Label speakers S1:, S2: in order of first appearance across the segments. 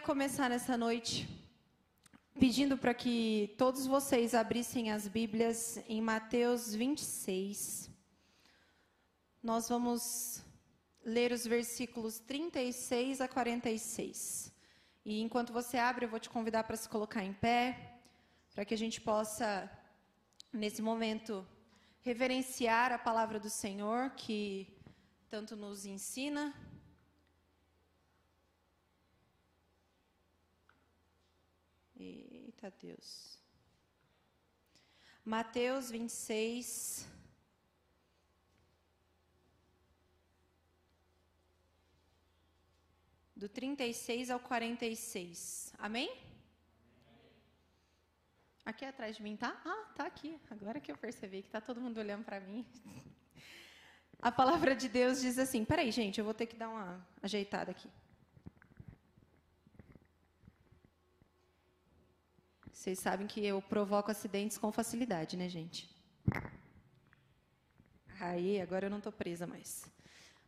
S1: queria começar nessa noite pedindo para que todos vocês abrissem as Bíblias em Mateus 26. Nós vamos ler os versículos 36 a 46. E enquanto você abre, eu vou te convidar para se colocar em pé, para que a gente possa, nesse momento, reverenciar a palavra do Senhor, que tanto nos ensina Eita Deus. Mateus 26. Do 36 ao 46. Amém? Aqui atrás de mim tá? Ah, tá aqui. Agora que eu percebi que tá todo mundo olhando para mim. A palavra de Deus diz assim: peraí, gente, eu vou ter que dar uma ajeitada aqui. Vocês sabem que eu provoco acidentes com facilidade, né, gente? Aí, agora eu não estou presa mais.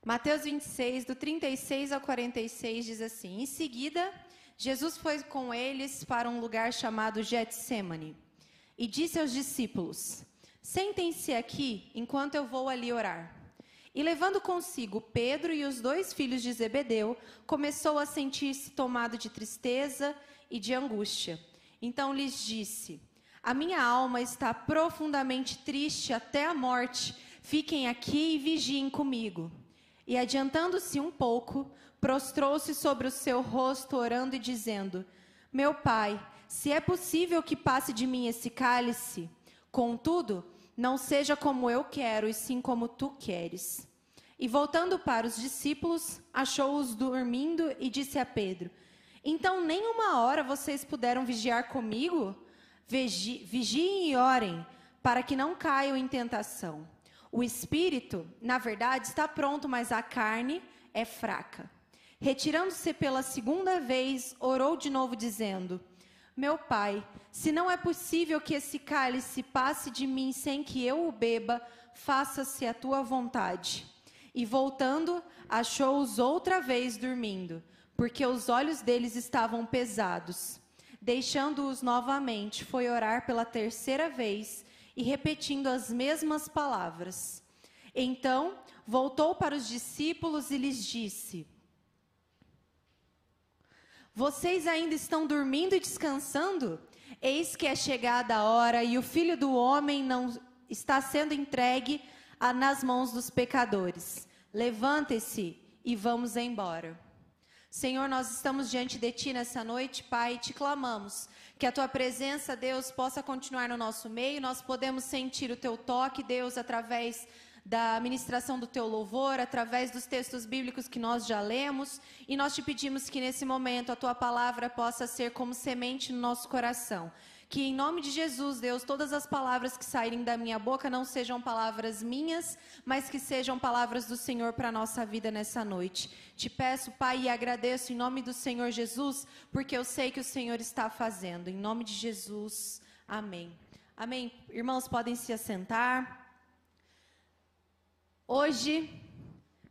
S1: Mateus 26, do 36 ao 46, diz assim: Em seguida, Jesus foi com eles para um lugar chamado Getsemane e disse aos discípulos: Sentem-se aqui enquanto eu vou ali orar. E levando consigo Pedro e os dois filhos de Zebedeu, começou a sentir-se tomado de tristeza e de angústia. Então lhes disse: A minha alma está profundamente triste até a morte. Fiquem aqui e vigiem comigo. E adiantando-se um pouco, prostrou-se sobre o seu rosto, orando e dizendo: Meu pai, se é possível que passe de mim esse cálice, contudo, não seja como eu quero, e sim como tu queres. E voltando para os discípulos, achou-os dormindo e disse a Pedro: então, nem uma hora vocês puderam vigiar comigo? Vigi, vigiem e orem, para que não caiam em tentação. O espírito, na verdade, está pronto, mas a carne é fraca. Retirando-se pela segunda vez, orou de novo, dizendo: Meu pai, se não é possível que esse cálice passe de mim sem que eu o beba, faça-se a tua vontade. E voltando, achou-os outra vez dormindo porque os olhos deles estavam pesados. Deixando-os novamente, foi orar pela terceira vez e repetindo as mesmas palavras. Então, voltou para os discípulos e lhes disse: Vocês ainda estão dormindo e descansando? Eis que é chegada a hora e o filho do homem não está sendo entregue nas mãos dos pecadores. Levante-se e vamos embora. Senhor, nós estamos diante de Ti nessa noite, Pai, e te clamamos que a Tua presença, Deus, possa continuar no nosso meio. Nós podemos sentir o Teu toque, Deus, através da ministração do Teu louvor, através dos textos bíblicos que nós já lemos. E nós te pedimos que nesse momento a Tua palavra possa ser como semente no nosso coração que em nome de Jesus, Deus, todas as palavras que saírem da minha boca não sejam palavras minhas, mas que sejam palavras do Senhor para a nossa vida nessa noite. Te peço, Pai, e agradeço em nome do Senhor Jesus, porque eu sei que o Senhor está fazendo. Em nome de Jesus, amém. Amém. Irmãos, podem se assentar. Hoje,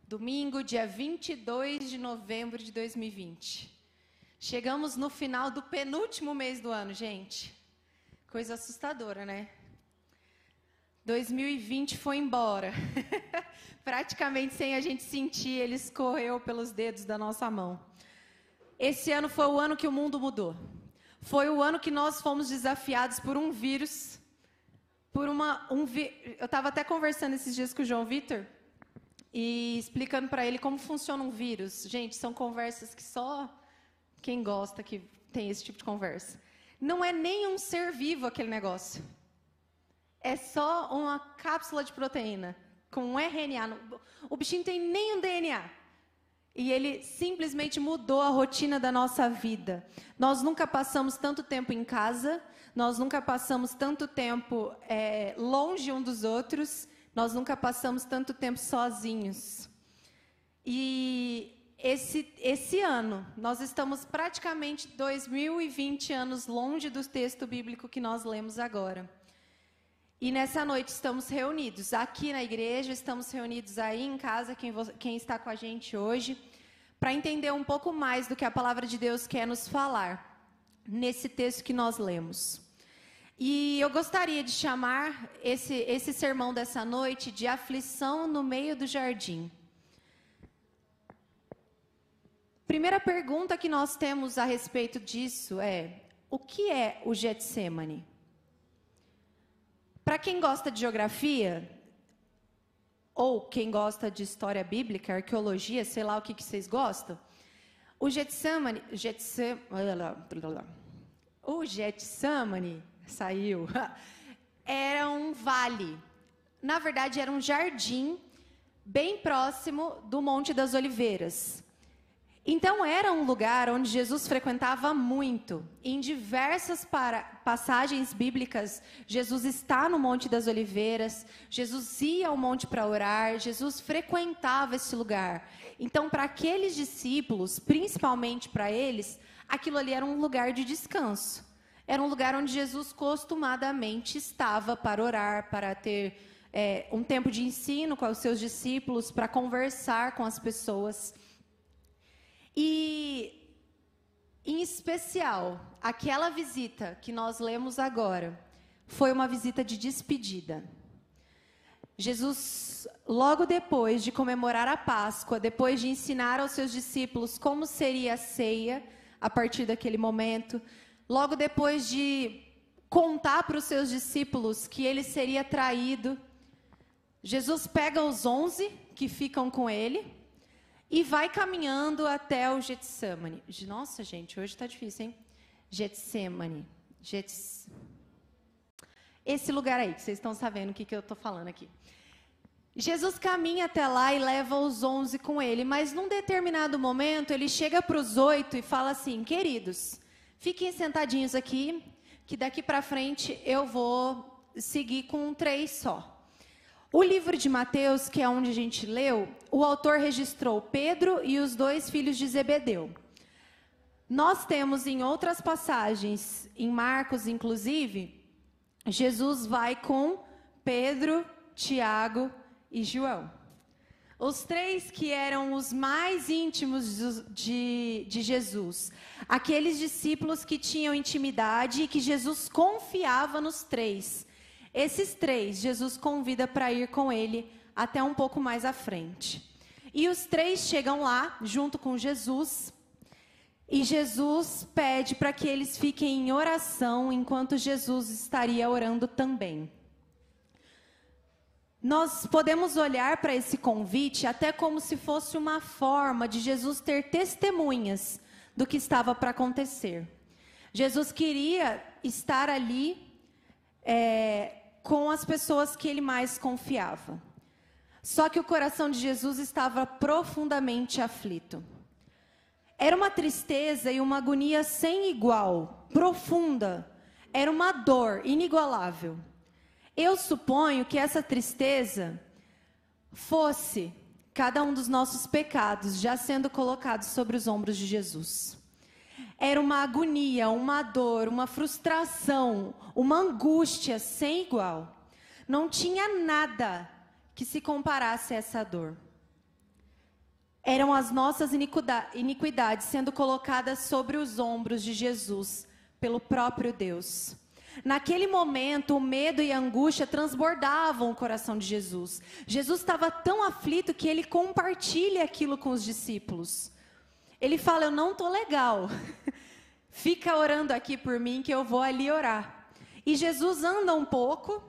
S1: domingo, dia 22 de novembro de 2020. Chegamos no final do penúltimo mês do ano, gente. Coisa assustadora, né? 2020 foi embora. Praticamente sem a gente sentir, ele escorreu pelos dedos da nossa mão. Esse ano foi o ano que o mundo mudou. Foi o ano que nós fomos desafiados por um vírus, por uma um vi... eu estava até conversando esses dias com o João Vitor e explicando para ele como funciona um vírus. Gente, são conversas que só quem gosta que tem esse tipo de conversa. Não é nem um ser vivo aquele negócio. É só uma cápsula de proteína com um RNA. O bichinho tem nem um DNA. E ele simplesmente mudou a rotina da nossa vida. Nós nunca passamos tanto tempo em casa, nós nunca passamos tanto tempo é, longe um dos outros, nós nunca passamos tanto tempo sozinhos. E esse, esse ano, nós estamos praticamente 2020 anos longe do texto bíblico que nós lemos agora. E nessa noite estamos reunidos aqui na igreja, estamos reunidos aí em casa, quem, quem está com a gente hoje, para entender um pouco mais do que a palavra de Deus quer nos falar nesse texto que nós lemos. E eu gostaria de chamar esse, esse sermão dessa noite de aflição no meio do jardim. Primeira pergunta que nós temos a respeito disso é: o que é o Getsemane? Para quem gosta de geografia, ou quem gosta de história bíblica, arqueologia, sei lá o que, que vocês gostam, o Getsemane, Getsem, o Getsemane saiu, era um vale. Na verdade, era um jardim bem próximo do Monte das Oliveiras. Então era um lugar onde Jesus frequentava muito. Em diversas passagens bíblicas, Jesus está no Monte das Oliveiras, Jesus ia ao monte para orar, Jesus frequentava esse lugar. Então, para aqueles discípulos, principalmente para eles, aquilo ali era um lugar de descanso. Era um lugar onde Jesus costumadamente estava para orar, para ter é, um tempo de ensino com os seus discípulos, para conversar com as pessoas. E, em especial, aquela visita que nós lemos agora foi uma visita de despedida. Jesus, logo depois de comemorar a Páscoa, depois de ensinar aos seus discípulos como seria a ceia a partir daquele momento, logo depois de contar para os seus discípulos que ele seria traído, Jesus pega os onze que ficam com ele e vai caminhando até o Getsemane. Nossa, gente, hoje está difícil, hein? Getsemane. Gets... Esse lugar aí, que vocês estão sabendo o que, que eu estou falando aqui. Jesus caminha até lá e leva os onze com ele, mas num determinado momento ele chega para os oito e fala assim: queridos, fiquem sentadinhos aqui, que daqui para frente eu vou seguir com três só. O livro de Mateus, que é onde a gente leu, o autor registrou Pedro e os dois filhos de Zebedeu. Nós temos em outras passagens, em Marcos inclusive, Jesus vai com Pedro, Tiago e João. Os três que eram os mais íntimos de, de, Jesus. Aqueles discípulos que tinham intimidade e que Jesus confiava nos três. Esses três, Jesus convida para ir com ele até um pouco mais à frente. E os três chegam lá, junto com Jesus, e Jesus pede para que eles fiquem em oração enquanto Jesus estaria orando também. Nós podemos olhar para esse convite até como se fosse uma forma de Jesus ter testemunhas do que estava para acontecer. Jesus queria estar ali é, com as pessoas que ele mais confiava. Só que o coração de Jesus estava profundamente aflito. Era uma tristeza e uma agonia sem igual, profunda. Era uma dor inigualável. Eu suponho que essa tristeza fosse cada um dos nossos pecados já sendo colocados sobre os ombros de Jesus era uma agonia, uma dor, uma frustração, uma angústia sem igual. Não tinha nada que se comparasse a essa dor. Eram as nossas iniquidades sendo colocadas sobre os ombros de Jesus pelo próprio Deus. Naquele momento, o medo e a angústia transbordavam o coração de Jesus. Jesus estava tão aflito que ele compartilha aquilo com os discípulos. Ele fala: Eu não estou legal. Fica orando aqui por mim que eu vou ali orar. E Jesus anda um pouco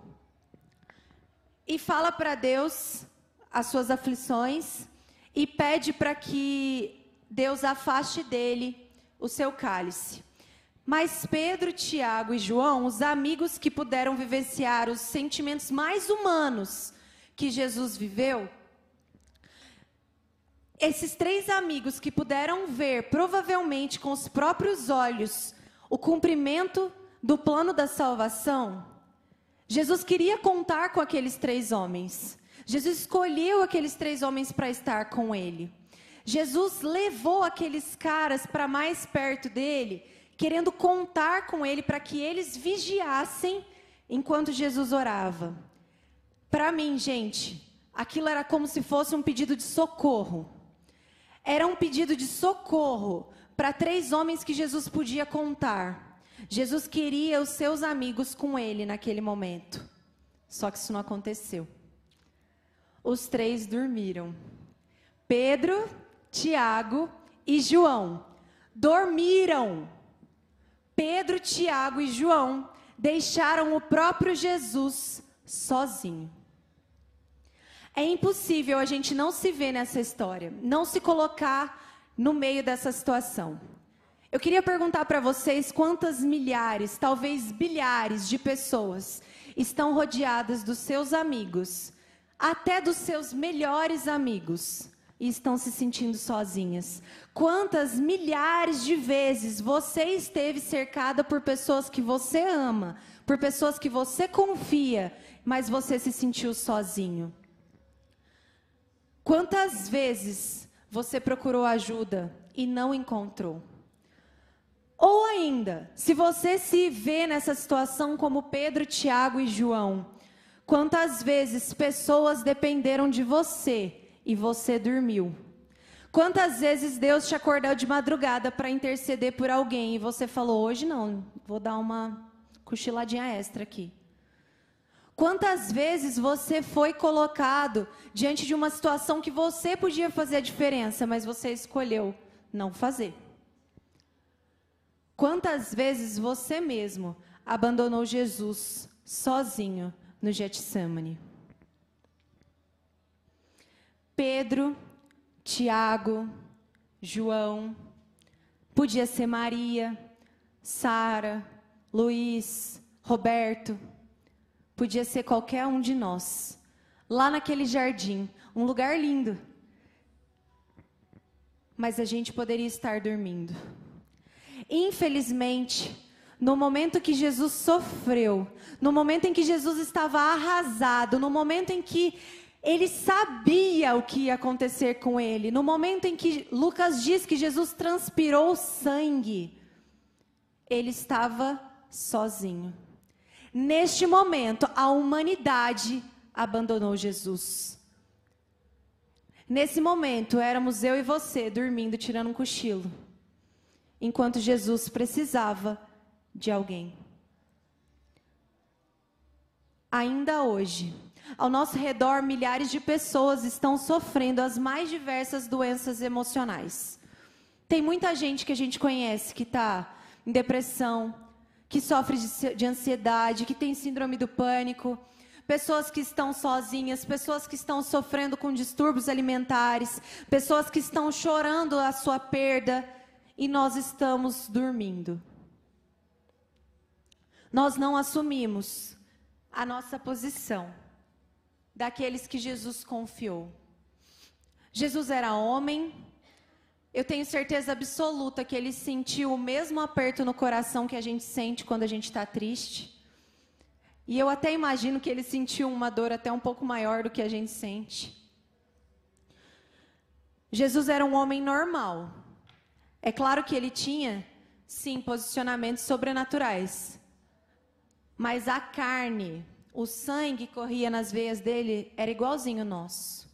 S1: e fala para Deus as suas aflições e pede para que Deus afaste dele o seu cálice. Mas Pedro, Tiago e João, os amigos que puderam vivenciar os sentimentos mais humanos que Jesus viveu, esses três amigos que puderam ver, provavelmente com os próprios olhos, o cumprimento do plano da salvação, Jesus queria contar com aqueles três homens. Jesus escolheu aqueles três homens para estar com ele. Jesus levou aqueles caras para mais perto dele, querendo contar com ele para que eles vigiassem enquanto Jesus orava. Para mim, gente, aquilo era como se fosse um pedido de socorro. Era um pedido de socorro para três homens que Jesus podia contar. Jesus queria os seus amigos com ele naquele momento. Só que isso não aconteceu. Os três dormiram. Pedro, Tiago e João dormiram. Pedro, Tiago e João deixaram o próprio Jesus sozinho. É impossível a gente não se ver nessa história, não se colocar no meio dessa situação. Eu queria perguntar para vocês quantas milhares, talvez bilhares de pessoas estão rodeadas dos seus amigos, até dos seus melhores amigos, e estão se sentindo sozinhas. Quantas milhares de vezes você esteve cercada por pessoas que você ama, por pessoas que você confia, mas você se sentiu sozinho? Quantas vezes você procurou ajuda e não encontrou? Ou ainda, se você se vê nessa situação como Pedro, Tiago e João, quantas vezes pessoas dependeram de você e você dormiu? Quantas vezes Deus te acordou de madrugada para interceder por alguém e você falou: hoje não, vou dar uma cochiladinha extra aqui? Quantas vezes você foi colocado diante de uma situação que você podia fazer a diferença, mas você escolheu não fazer? Quantas vezes você mesmo abandonou Jesus sozinho no Getsemane? Pedro, Tiago, João, podia ser Maria, Sara, Luiz, Roberto, Podia ser qualquer um de nós. Lá naquele jardim, um lugar lindo. Mas a gente poderia estar dormindo. Infelizmente, no momento que Jesus sofreu, no momento em que Jesus estava arrasado, no momento em que ele sabia o que ia acontecer com ele, no momento em que Lucas diz que Jesus transpirou sangue, ele estava sozinho. Neste momento, a humanidade abandonou Jesus. Nesse momento, éramos eu e você dormindo, tirando um cochilo, enquanto Jesus precisava de alguém. Ainda hoje, ao nosso redor, milhares de pessoas estão sofrendo as mais diversas doenças emocionais. Tem muita gente que a gente conhece que está em depressão, que sofre de, de ansiedade, que tem síndrome do pânico, pessoas que estão sozinhas, pessoas que estão sofrendo com distúrbios alimentares, pessoas que estão chorando a sua perda e nós estamos dormindo. Nós não assumimos a nossa posição daqueles que Jesus confiou. Jesus era homem, eu tenho certeza absoluta que ele sentiu o mesmo aperto no coração que a gente sente quando a gente está triste. E eu até imagino que ele sentiu uma dor até um pouco maior do que a gente sente. Jesus era um homem normal. É claro que ele tinha, sim, posicionamentos sobrenaturais. Mas a carne, o sangue que corria nas veias dele era igualzinho nosso.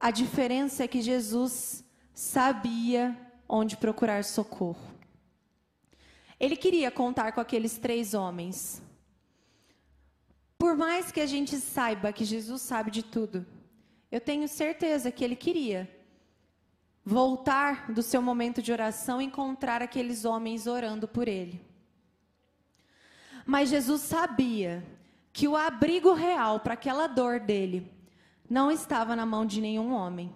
S1: A diferença é que Jesus sabia onde procurar socorro. Ele queria contar com aqueles três homens. Por mais que a gente saiba que Jesus sabe de tudo, eu tenho certeza que ele queria voltar do seu momento de oração e encontrar aqueles homens orando por ele. Mas Jesus sabia que o abrigo real para aquela dor dele não estava na mão de nenhum homem.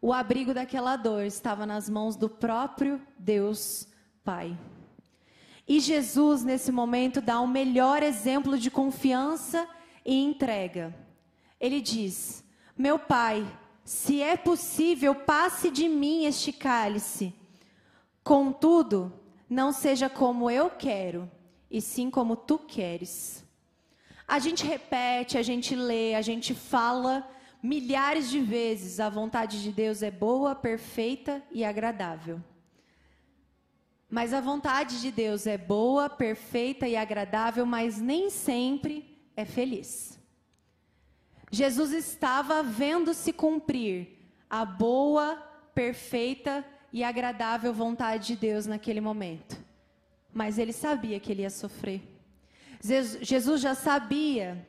S1: O abrigo daquela dor estava nas mãos do próprio Deus Pai. E Jesus, nesse momento, dá o um melhor exemplo de confiança e entrega. Ele diz: Meu Pai, se é possível, passe de mim este cálice. Contudo, não seja como eu quero, e sim como tu queres. A gente repete, a gente lê, a gente fala milhares de vezes: a vontade de Deus é boa, perfeita e agradável. Mas a vontade de Deus é boa, perfeita e agradável, mas nem sempre é feliz. Jesus estava vendo se cumprir a boa, perfeita e agradável vontade de Deus naquele momento. Mas ele sabia que ele ia sofrer. Jesus já sabia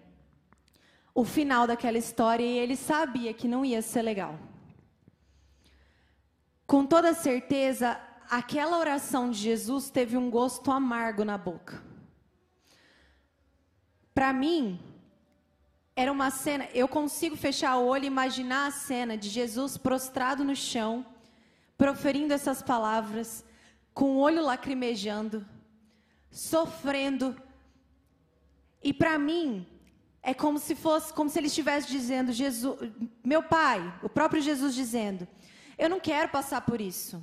S1: o final daquela história e ele sabia que não ia ser legal. Com toda certeza, aquela oração de Jesus teve um gosto amargo na boca. Para mim, era uma cena, eu consigo fechar o olho e imaginar a cena de Jesus prostrado no chão, proferindo essas palavras, com o olho lacrimejando, sofrendo. E para mim, é como se fosse, como se ele estivesse dizendo, Jesus, meu pai, o próprio Jesus dizendo: Eu não quero passar por isso.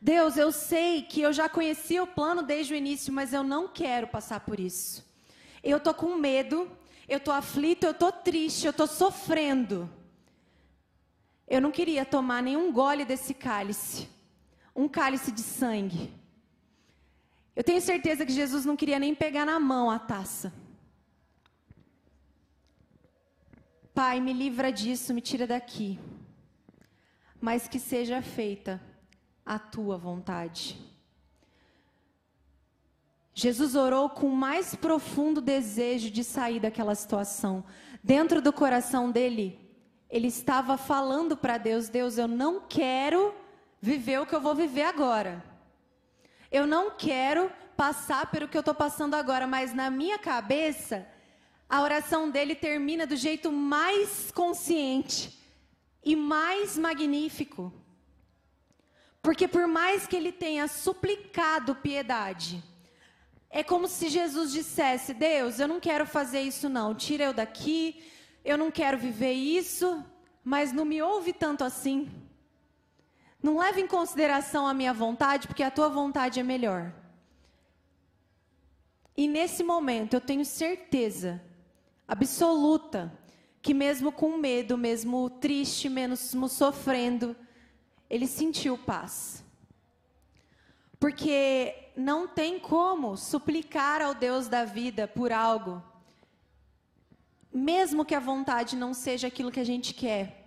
S1: Deus, eu sei que eu já conhecia o plano desde o início, mas eu não quero passar por isso. Eu tô com medo eu estou aflito, eu estou triste, eu estou sofrendo. Eu não queria tomar nenhum gole desse cálice, um cálice de sangue. Eu tenho certeza que Jesus não queria nem pegar na mão a taça. Pai, me livra disso, me tira daqui. Mas que seja feita a tua vontade. Jesus orou com o mais profundo desejo de sair daquela situação. Dentro do coração dele, ele estava falando para Deus: Deus, eu não quero viver o que eu vou viver agora. Eu não quero passar pelo que eu estou passando agora, mas na minha cabeça, a oração dele termina do jeito mais consciente e mais magnífico. Porque por mais que ele tenha suplicado piedade, é como se Jesus dissesse: Deus, eu não quero fazer isso, não. Tira eu daqui. Eu não quero viver isso. Mas não me ouve tanto assim. Não leve em consideração a minha vontade, porque a tua vontade é melhor. E nesse momento eu tenho certeza absoluta que, mesmo com medo, mesmo triste, mesmo sofrendo, ele sentiu paz. Porque não tem como suplicar ao Deus da vida por algo, mesmo que a vontade não seja aquilo que a gente quer.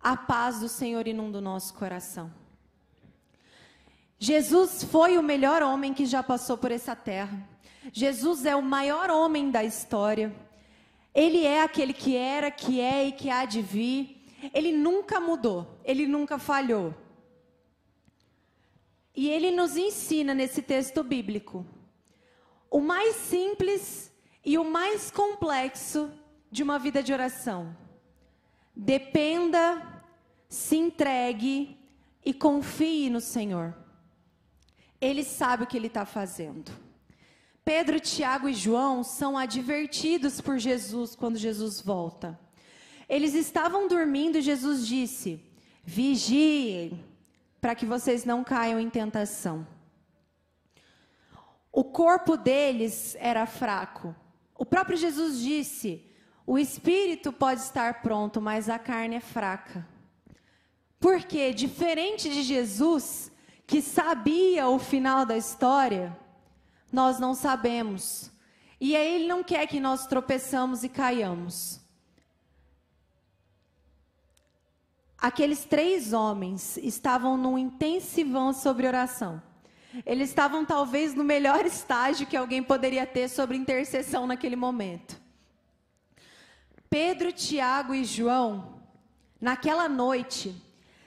S1: A paz do Senhor inunda o nosso coração. Jesus foi o melhor homem que já passou por essa terra. Jesus é o maior homem da história. Ele é aquele que era, que é e que há de vir. Ele nunca mudou, ele nunca falhou. E ele nos ensina nesse texto bíblico o mais simples e o mais complexo de uma vida de oração. Dependa, se entregue e confie no Senhor. Ele sabe o que ele está fazendo. Pedro, Tiago e João são advertidos por Jesus quando Jesus volta. Eles estavam dormindo e Jesus disse: Vigiem para que vocês não caiam em tentação. O corpo deles era fraco. O próprio Jesus disse: o espírito pode estar pronto, mas a carne é fraca. Porque, diferente de Jesus, que sabia o final da história, nós não sabemos. E ele não quer que nós tropeçamos e caiamos. Aqueles três homens estavam num intensivão sobre oração. Eles estavam talvez no melhor estágio que alguém poderia ter sobre intercessão naquele momento. Pedro, Tiago e João, naquela noite,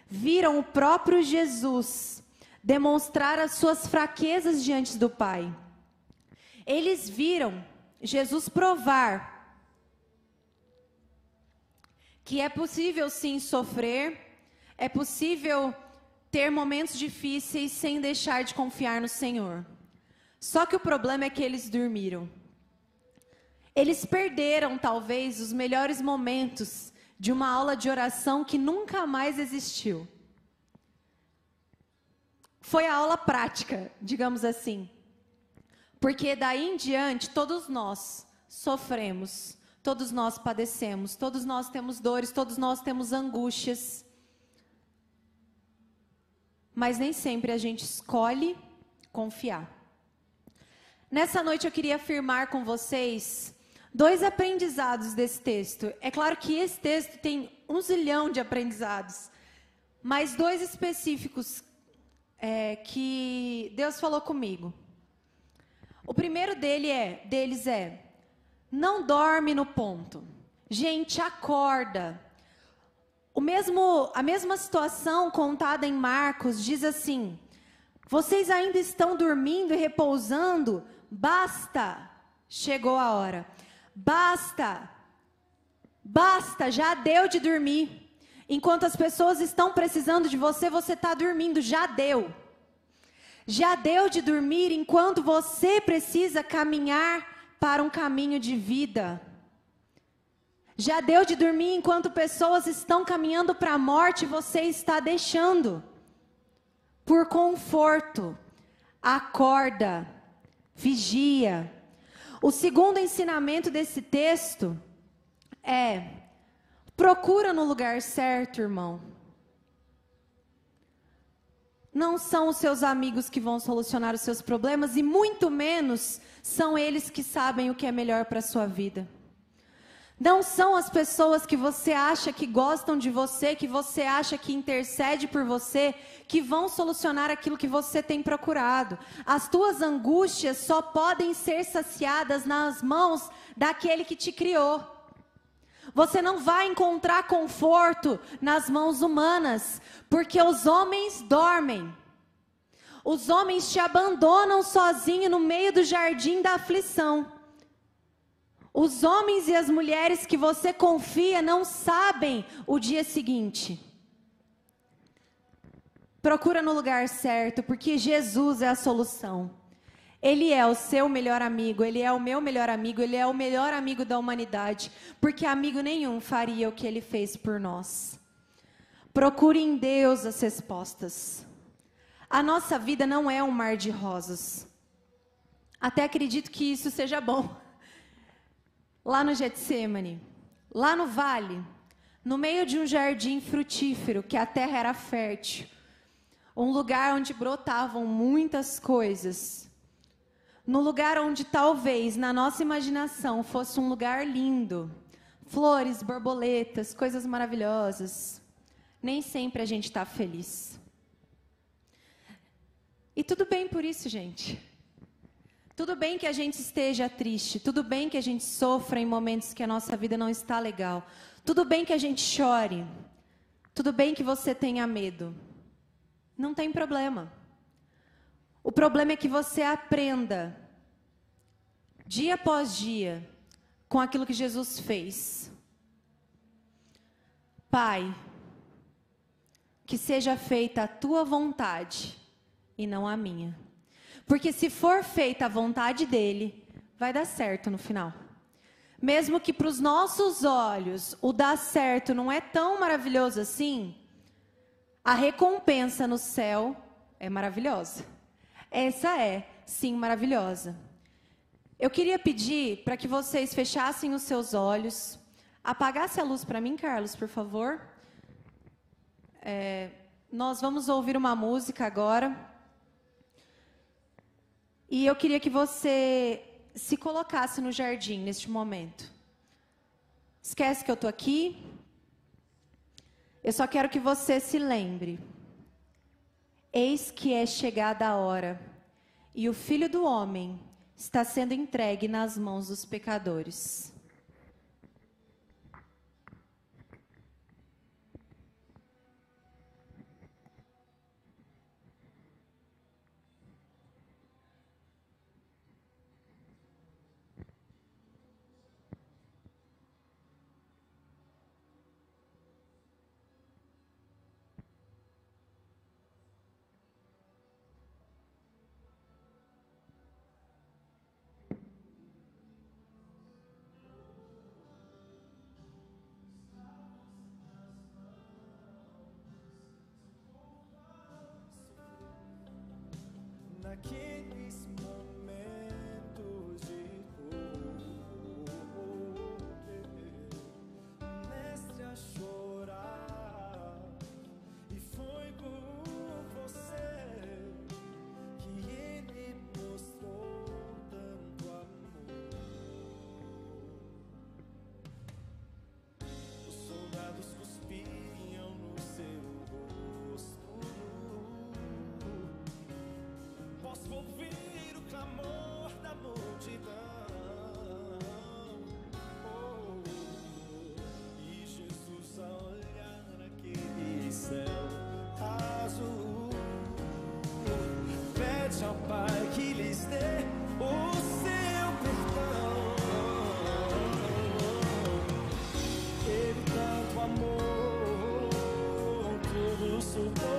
S1: viram o próprio Jesus demonstrar as suas fraquezas diante do Pai. Eles viram Jesus provar que é possível sim sofrer, é possível ter momentos difíceis sem deixar de confiar no Senhor. Só que o problema é que eles dormiram. Eles perderam talvez os melhores momentos de uma aula de oração que nunca mais existiu. Foi a aula prática, digamos assim. Porque daí em diante todos nós sofremos Todos nós padecemos, todos nós temos dores, todos nós temos angústias. Mas nem sempre a gente escolhe confiar. Nessa noite eu queria afirmar com vocês dois aprendizados desse texto. É claro que esse texto tem um zilhão de aprendizados, mas dois específicos é, que Deus falou comigo. O primeiro dele é, deles é: não dorme no ponto. Gente, acorda. O mesmo, a mesma situação contada em Marcos diz assim: Vocês ainda estão dormindo e repousando? Basta, chegou a hora. Basta, basta, já deu de dormir. Enquanto as pessoas estão precisando de você, você está dormindo, já deu. Já deu de dormir enquanto você precisa caminhar para um caminho de vida. Já deu de dormir enquanto pessoas estão caminhando para a morte, você está deixando. Por conforto, acorda, vigia. O segundo ensinamento desse texto é: procura no lugar certo, irmão. Não são os seus amigos que vão solucionar os seus problemas e muito menos são eles que sabem o que é melhor para a sua vida. Não são as pessoas que você acha que gostam de você, que você acha que intercede por você, que vão solucionar aquilo que você tem procurado. As tuas angústias só podem ser saciadas nas mãos daquele que te criou. Você não vai encontrar conforto nas mãos humanas, porque os homens dormem. Os homens te abandonam sozinho no meio do jardim da aflição. Os homens e as mulheres que você confia não sabem o dia seguinte. Procura no lugar certo, porque Jesus é a solução. Ele é o seu melhor amigo, ele é o meu melhor amigo, ele é o melhor amigo da humanidade, porque amigo nenhum faria o que ele fez por nós. Procure em Deus as respostas. A nossa vida não é um mar de rosas. Até acredito que isso seja bom lá no Getsemane, lá no vale, no meio de um jardim frutífero, que a terra era fértil, um lugar onde brotavam muitas coisas, no lugar onde talvez na nossa imaginação fosse um lugar lindo, flores, borboletas, coisas maravilhosas, nem sempre a gente está feliz. E tudo bem por isso, gente. Tudo bem que a gente esteja triste, tudo bem que a gente sofra em momentos que a nossa vida não está legal, tudo bem que a gente chore, tudo bem que você tenha medo. Não tem problema. O problema é que você aprenda, dia após dia, com aquilo que Jesus fez. Pai, que seja feita a tua vontade e não a minha. Porque se for feita a vontade dele, vai dar certo no final. Mesmo que para os nossos olhos o dar certo não é tão maravilhoso assim, a recompensa no céu é maravilhosa. Essa é, sim, maravilhosa. Eu queria pedir para que vocês fechassem os seus olhos, apagasse a luz para mim, Carlos, por favor. É, nós vamos ouvir uma música agora. E eu queria que você se colocasse no jardim neste momento. Esquece que eu estou aqui. Eu só quero que você se lembre. Eis que é chegada a hora, e o filho do homem está sendo entregue nas mãos dos pecadores.
S2: can't amor tudo suporta.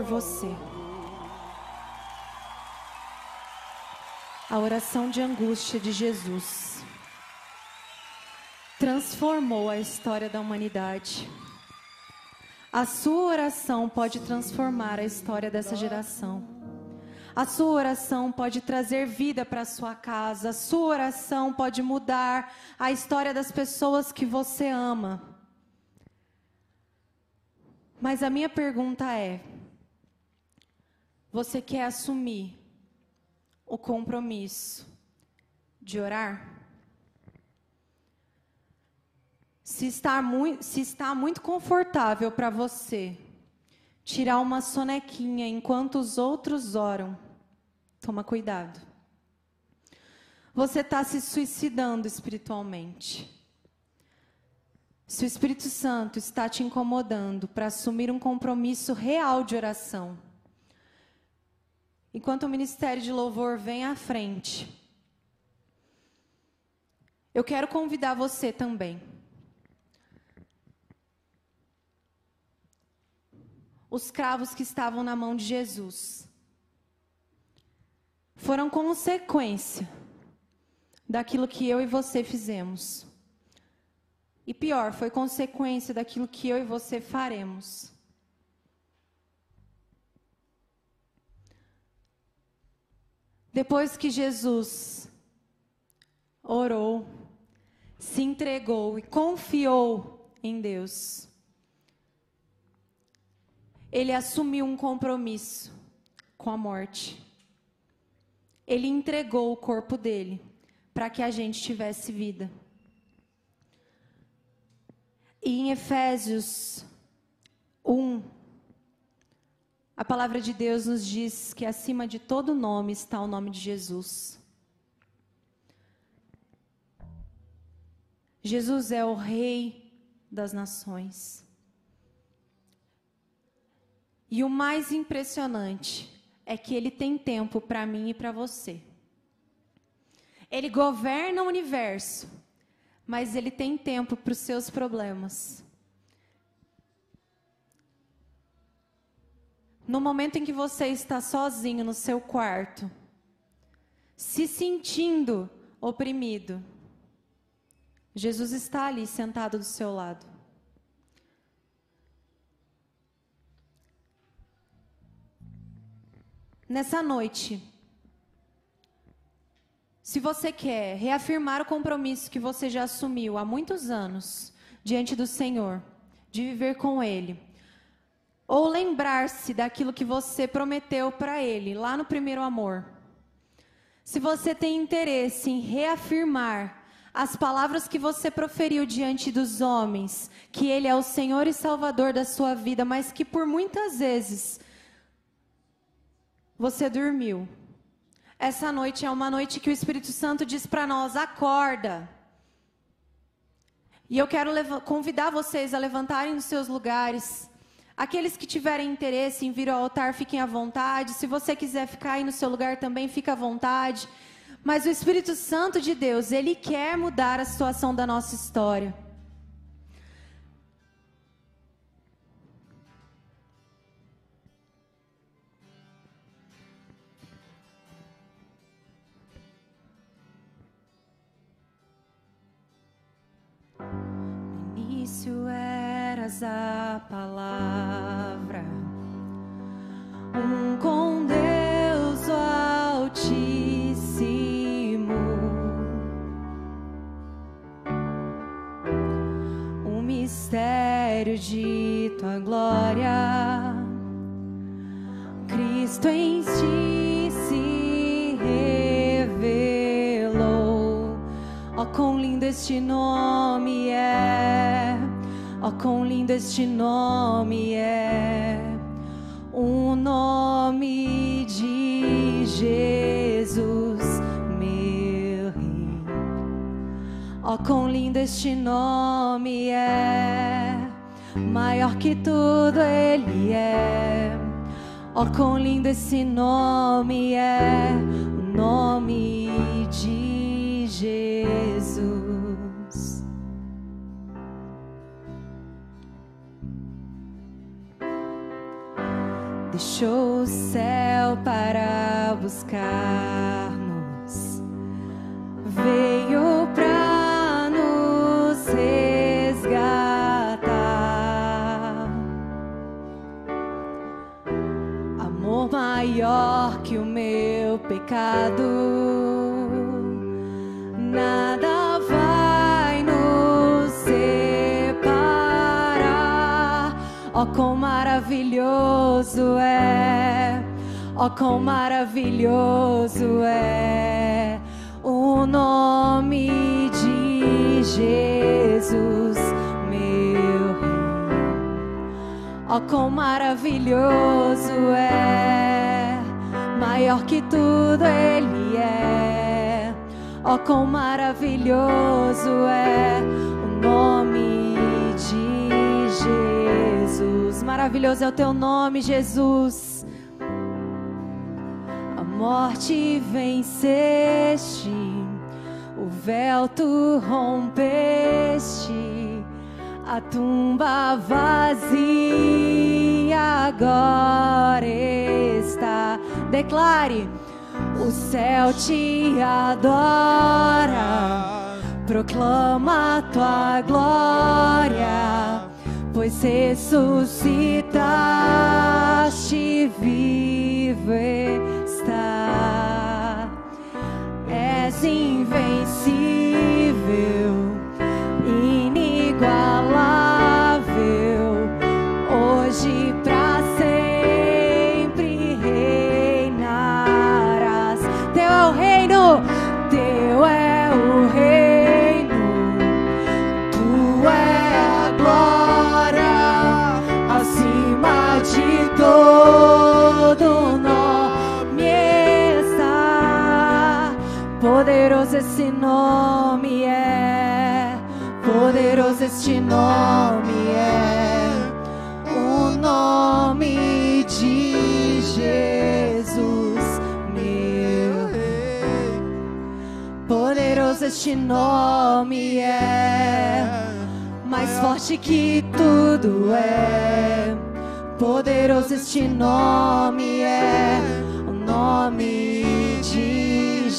S2: Por você.
S1: A oração de angústia de Jesus transformou a história da humanidade. A sua oração pode transformar a história dessa geração. A sua oração pode trazer vida para sua casa. A sua oração pode mudar a história das pessoas que você ama. Mas a minha pergunta é: você quer assumir o compromisso de orar? Se está muito, se está muito confortável para você tirar uma sonequinha enquanto os outros oram, toma cuidado. Você está se suicidando espiritualmente. Se o Espírito Santo está te incomodando para assumir um compromisso real de oração, enquanto o ministério de louvor vem à frente, eu quero convidar você também os cravos que estavam na mão de Jesus foram consequência daquilo que eu e você fizemos. E pior, foi consequência daquilo que eu e você faremos. Depois que Jesus orou, se entregou e confiou em Deus, ele assumiu um compromisso com a morte. Ele entregou o corpo dele para que a gente tivesse vida. E em Efésios 1, a palavra de Deus nos diz que acima de todo nome está o nome de Jesus. Jesus é o Rei das nações. E o mais impressionante é que ele tem tempo para mim e para você. Ele governa o universo, mas ele tem tempo para os seus problemas. No momento em que você está sozinho no seu quarto, se sentindo oprimido, Jesus está ali sentado do seu lado. nessa noite, se você quer reafirmar o compromisso que você já assumiu há muitos anos diante do Senhor, de viver com Ele, ou lembrar-se daquilo que você prometeu para Ele lá no primeiro amor, se você tem interesse em reafirmar as palavras que você proferiu diante dos homens, que Ele é o Senhor e Salvador da sua vida, mas que por muitas vezes você dormiu. Essa noite é uma noite que o Espírito Santo diz para nós: acorda. E eu quero convidar vocês a levantarem dos seus lugares. Aqueles que tiverem interesse em vir ao altar, fiquem à vontade. Se você quiser ficar aí no seu lugar também, fica à vontade. Mas o Espírito Santo de Deus, ele quer mudar a situação da nossa história. início eras a palavra, mistério de tua glória, Cristo em ti se revelou. Oh, quão lindo este nome é! Oh, quão lindo este nome é, o nome de Jesus, meu Rei. Oh, quão lindo este nome é, maior que tudo Ele é. Oh, quão lindo esse nome é, o nome de Jesus. Deixou o céu para buscar-nos, veio para nos resgatar. Amor maior que o meu pecado, nada Ó, quão maravilhoso é, ó, quão maravilhoso é o nome de Jesus, meu Rei. Ó, quão maravilhoso é, maior que tudo Ele é. Ó, quão maravilhoso é o nome Jesus. Maravilhoso é o teu nome, Jesus. A morte venceste, o véu tu rompeste, a tumba vazia agora está. Declare: o céu te adora, proclama tua glória, pois ressuscitaste, vivo está. És invencível, nome é, poderoso este nome é, o nome de Jesus, meu. Poderoso este nome é, mais forte que tudo é. Poderoso este nome é, o nome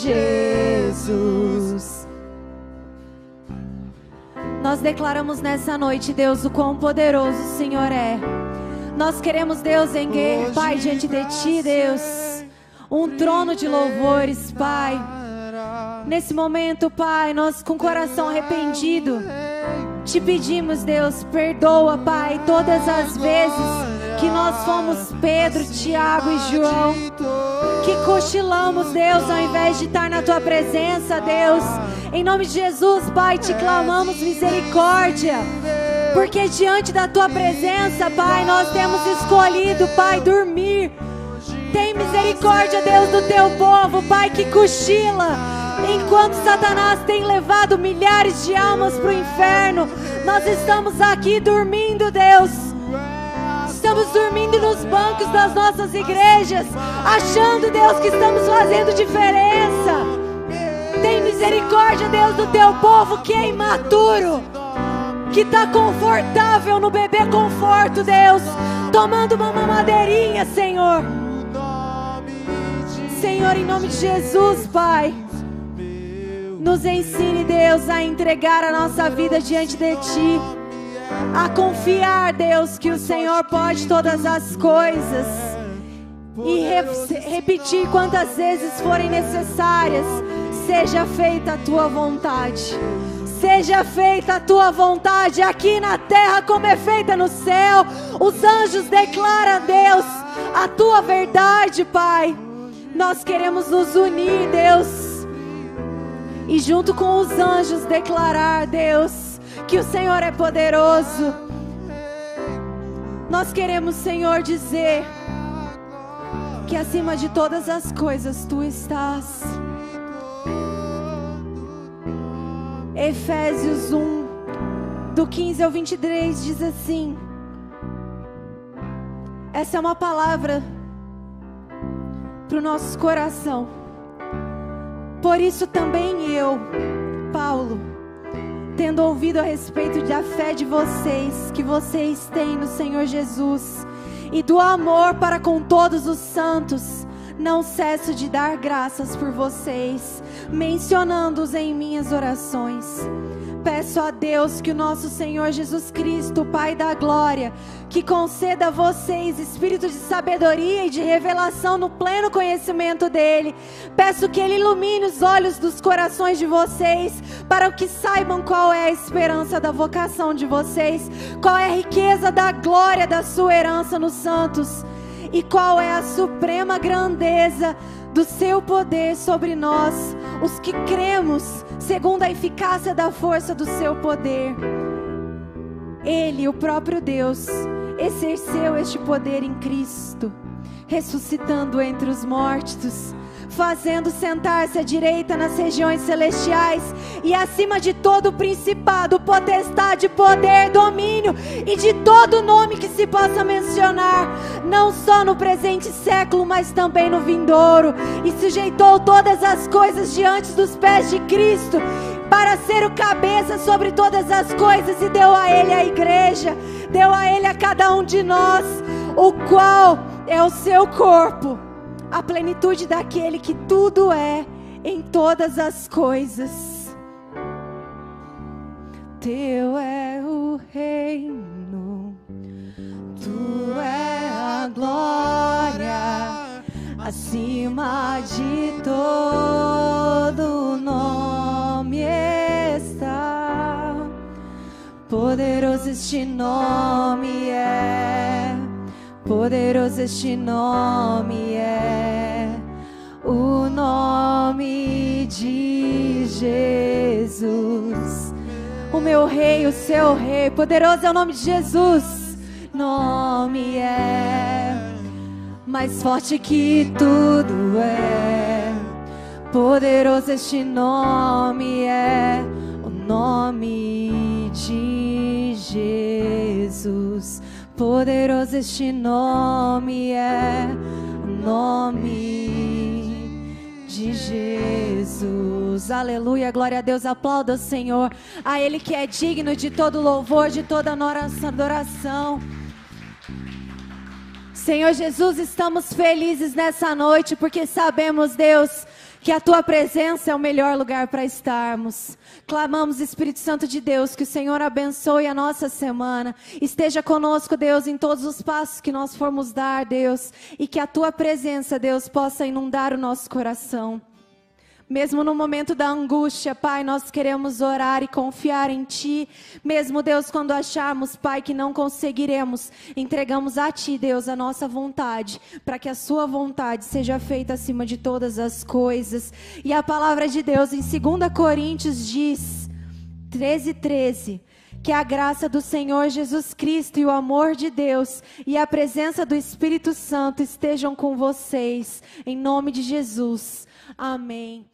S1: Jesus. Nós declaramos nessa noite, Deus, o quão poderoso o Senhor é. Nós queremos, Deus, erguer, Pai, diante de Ti, Deus, um trono de louvores, Pai. Nesse momento, Pai, nós com o coração arrependido, te pedimos, Deus, perdoa, Pai, todas as vezes que nós fomos Pedro, Tiago e João, que cochilamos, Deus, ao invés de estar na tua presença, Deus. Em nome de Jesus, Pai, te clamamos misericórdia. Porque diante da tua presença, Pai, nós temos escolhido, Pai, dormir. Tem misericórdia, Deus, do teu povo, Pai, que cochila. Enquanto Satanás tem levado milhares de almas para o inferno, nós estamos aqui dormindo, Deus. Estamos dormindo nos bancos das nossas igrejas, achando, Deus, que estamos fazendo diferença. Tem misericórdia, Deus, do teu povo que é imaturo, que está confortável no bebê conforto, Deus, tomando uma mamadeirinha, Senhor. Senhor, em nome de Jesus, Pai. Nos ensine, Deus, a entregar a nossa vida diante de Ti. A confiar, Deus, que o Senhor pode todas as coisas. E re- repetir quantas vezes forem necessárias. Seja feita a Tua vontade. Seja feita a Tua vontade aqui na terra como é feita no céu. Os anjos declaram a Deus a Tua verdade, Pai. Nós queremos nos unir, Deus e junto com os anjos declarar, Deus, que o Senhor é poderoso. Nós queremos, Senhor, dizer que acima de todas as coisas tu estás. Efésios 1, do 15 ao 23, diz assim: Essa é uma palavra para o nosso coração. Por isso também eu, Paulo, tendo ouvido a respeito da fé de vocês, que vocês têm no Senhor Jesus, e do amor para com todos os santos, não cesso de dar graças por vocês, mencionando-os em minhas orações. Peço a Deus que o nosso Senhor Jesus Cristo, Pai da glória, que conceda a vocês espírito de sabedoria e de revelação no pleno conhecimento dele. Peço que ele ilumine os olhos dos corações de vocês, para que saibam qual é a esperança da vocação de vocês, qual é a riqueza da glória da sua herança nos santos e qual é a suprema grandeza do seu poder sobre nós, os que cremos, segundo a eficácia da força do seu poder. Ele, o próprio Deus, exerceu este poder em Cristo, ressuscitando entre os mortos fazendo sentar-se à direita nas regiões celestiais e acima de todo principado, potestade, poder, domínio e de todo nome que se possa mencionar, não só no presente século, mas também no vindouro, e sujeitou todas as coisas diante dos pés de Cristo para ser o cabeça sobre todas as coisas e deu a ele a igreja, deu a ele a cada um de nós, o qual é o seu corpo a plenitude daquele que tudo é em todas as coisas. Teu é o reino, tu é a glória, acima de todo nome está. Poderoso este nome é Poderoso este nome é o nome de Jesus. O meu rei, o seu rei, poderoso é o nome de Jesus. Nome é mais forte que tudo é. Poderoso este nome é o nome de Jesus. Poderoso este nome é o nome de Jesus. Aleluia, glória a Deus. Aplauda o Senhor. A Ele que é digno de todo louvor, de toda adoração. Senhor Jesus, estamos felizes nessa noite porque sabemos, Deus, que a tua presença é o melhor lugar para estarmos. Clamamos, Espírito Santo de Deus, que o Senhor abençoe a nossa semana. Esteja conosco, Deus, em todos os passos que nós formos dar, Deus, e que a tua presença, Deus, possa inundar o nosso coração. Mesmo no momento da angústia, Pai, nós queremos orar e confiar em Ti. Mesmo, Deus, quando acharmos, Pai, que não conseguiremos, entregamos a Ti, Deus, a nossa vontade, para que a Sua vontade seja feita acima de todas as coisas. E a palavra de Deus em 2 Coríntios diz, 13, 13 que a graça do Senhor Jesus Cristo e o amor de Deus e a presença do Espírito Santo estejam com vocês, em nome de Jesus. Amém.